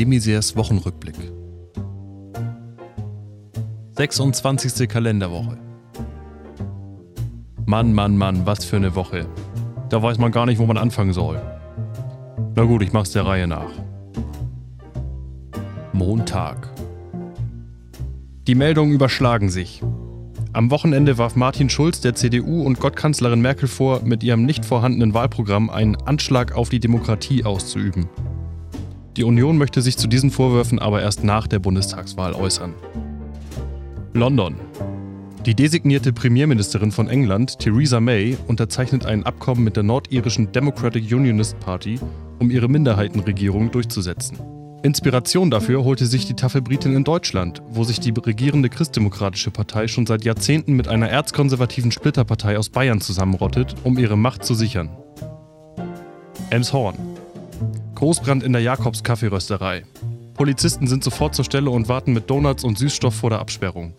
Demisers Wochenrückblick. 26. Kalenderwoche. Mann, Mann, Mann, was für eine Woche. Da weiß man gar nicht, wo man anfangen soll. Na gut, ich mach's der Reihe nach. Montag. Die Meldungen überschlagen sich. Am Wochenende warf Martin Schulz der CDU und Gottkanzlerin Merkel vor, mit ihrem nicht vorhandenen Wahlprogramm einen Anschlag auf die Demokratie auszuüben. Die Union möchte sich zu diesen Vorwürfen aber erst nach der Bundestagswahl äußern. London. Die designierte Premierministerin von England, Theresa May, unterzeichnet ein Abkommen mit der nordirischen Democratic Unionist Party, um ihre Minderheitenregierung durchzusetzen. Inspiration dafür holte sich die taffe Britin in Deutschland, wo sich die regierende Christdemokratische Partei schon seit Jahrzehnten mit einer erzkonservativen Splitterpartei aus Bayern zusammenrottet, um ihre Macht zu sichern. Elmshorn. Großbrand in der Jakobs Kaffeerösterei. Polizisten sind sofort zur Stelle und warten mit Donuts und Süßstoff vor der Absperrung.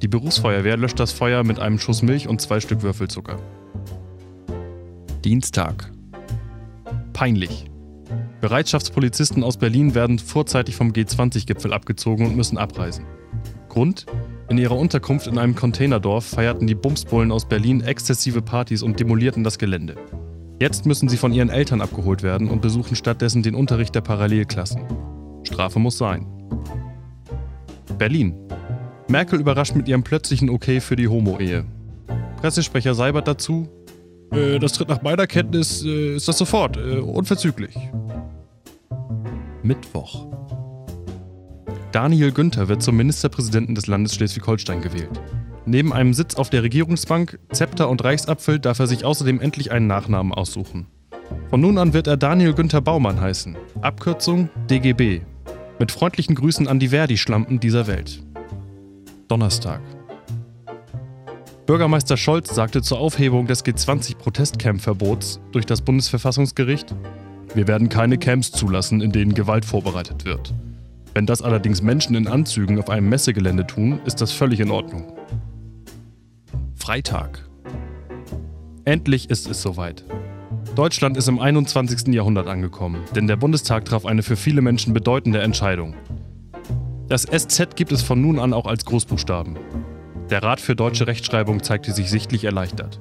Die Berufsfeuerwehr löscht das Feuer mit einem Schuss Milch und zwei Stück Würfelzucker. Dienstag. Peinlich. Bereitschaftspolizisten aus Berlin werden vorzeitig vom G20-Gipfel abgezogen und müssen abreisen. Grund? In ihrer Unterkunft in einem Containerdorf feierten die Bumsbullen aus Berlin exzessive Partys und demolierten das Gelände. Jetzt müssen sie von ihren Eltern abgeholt werden und besuchen stattdessen den Unterricht der Parallelklassen. Strafe muss sein. Berlin. Merkel überrascht mit ihrem plötzlichen Okay für die Homo-Ehe. Pressesprecher Seibert dazu: äh, Das tritt nach meiner Kenntnis, äh, ist das sofort, äh, unverzüglich. Mittwoch. Daniel Günther wird zum Ministerpräsidenten des Landes Schleswig-Holstein gewählt. Neben einem Sitz auf der Regierungsbank, Zepter und Reichsapfel darf er sich außerdem endlich einen Nachnamen aussuchen. Von nun an wird er Daniel Günther Baumann heißen. Abkürzung DGB. Mit freundlichen Grüßen an die Verdi-Schlampen dieser Welt. Donnerstag. Bürgermeister Scholz sagte zur Aufhebung des G20-Protestcamp-Verbots durch das Bundesverfassungsgericht, wir werden keine Camps zulassen, in denen Gewalt vorbereitet wird. Wenn das allerdings Menschen in Anzügen auf einem Messegelände tun, ist das völlig in Ordnung. Freitag. Endlich ist es soweit. Deutschland ist im 21. Jahrhundert angekommen, denn der Bundestag traf eine für viele Menschen bedeutende Entscheidung. Das SZ gibt es von nun an auch als Großbuchstaben. Der Rat für deutsche Rechtschreibung zeigte sich sichtlich erleichtert.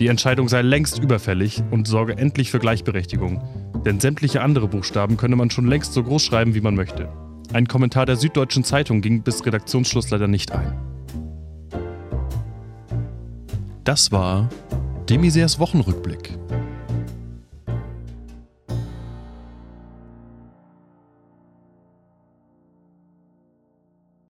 Die Entscheidung sei längst überfällig und sorge endlich für Gleichberechtigung, denn sämtliche andere Buchstaben könne man schon längst so groß schreiben, wie man möchte. Ein Kommentar der Süddeutschen Zeitung ging bis Redaktionsschluss leider nicht ein. Das war Demisers Wochenrückblick.